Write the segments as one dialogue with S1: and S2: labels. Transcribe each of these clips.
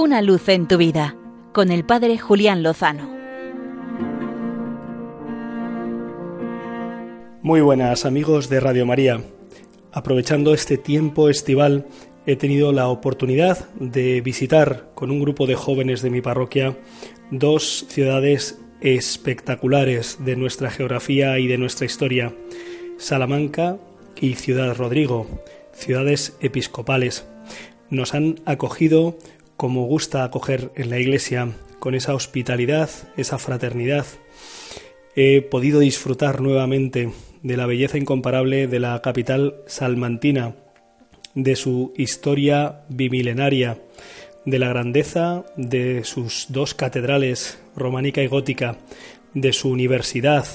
S1: Una luz en tu vida con el Padre Julián Lozano.
S2: Muy buenas amigos de Radio María. Aprovechando este tiempo estival, he tenido la oportunidad de visitar con un grupo de jóvenes de mi parroquia dos ciudades espectaculares de nuestra geografía y de nuestra historia, Salamanca y Ciudad Rodrigo, ciudades episcopales. Nos han acogido como gusta acoger en la iglesia, con esa hospitalidad, esa fraternidad. He podido disfrutar nuevamente de la belleza incomparable de la capital salmantina, de su historia bimilenaria, de la grandeza de sus dos catedrales, románica y gótica, de su universidad,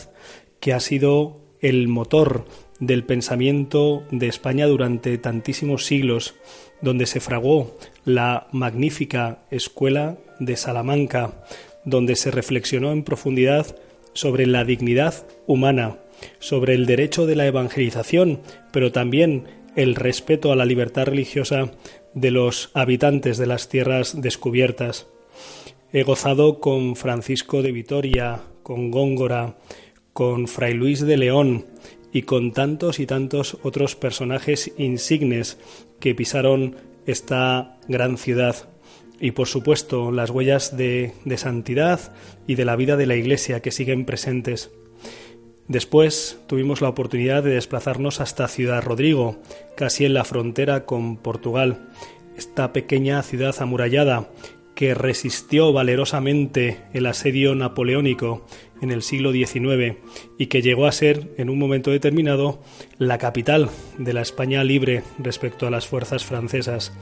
S2: que ha sido el motor del pensamiento de España durante tantísimos siglos, donde se fragó la magnífica escuela de Salamanca, donde se reflexionó en profundidad sobre la dignidad humana, sobre el derecho de la evangelización, pero también el respeto a la libertad religiosa de los habitantes de las tierras descubiertas. He gozado con Francisco de Vitoria, con Góngora, con Fray Luis de León y con tantos y tantos otros personajes insignes que pisaron esta gran ciudad y por supuesto las huellas de, de, santidad y de la vida de la Iglesia que siguen presentes. Después tuvimos la oportunidad de desplazarnos hasta Ciudad Rodrigo, casi en la frontera con Portugal, esta pequeña ciudad amurallada que resistió valerosamente el asedio napoleónico en el siglo XIX y que llegó a ser, en un momento determinado, la capital de la España libre respecto a las fuerzas francesas.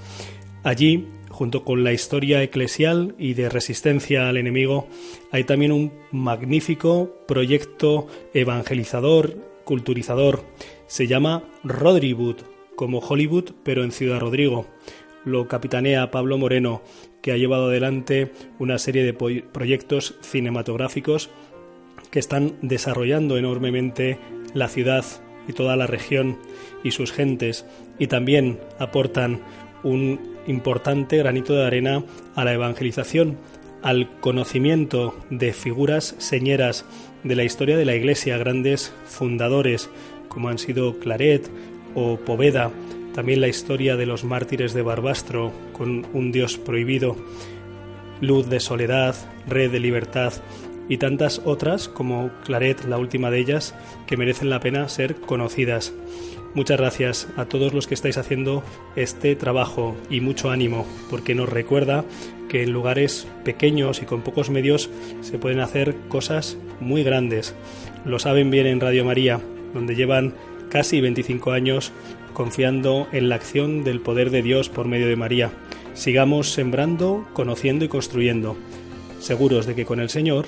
S2: Allí, junto con la historia eclesial y de resistencia al enemigo, hay también un magnífico proyecto evangelizador, culturizador. Se llama Rodriwood, como Hollywood, pero en Ciudad Rodrigo lo capitanea Pablo Moreno, que ha llevado adelante una serie de proyectos cinematográficos que están desarrollando enormemente la ciudad y toda la región y sus gentes y también aportan un importante granito de arena a la evangelización, al conocimiento de figuras señeras de la historia de la Iglesia, grandes fundadores como han sido Claret o Poveda, también la historia de los mártires de Barbastro con un Dios prohibido, Luz de Soledad, Red de Libertad y tantas otras como Claret, la última de ellas, que merecen la pena ser conocidas. Muchas gracias a todos los que estáis haciendo este trabajo y mucho ánimo, porque nos recuerda que en lugares pequeños y con pocos medios se pueden hacer cosas muy grandes. Lo saben bien en Radio María, donde llevan casi 25 años confiando en la acción del poder de Dios por medio de María. Sigamos sembrando, conociendo y construyendo, seguros de que con el Señor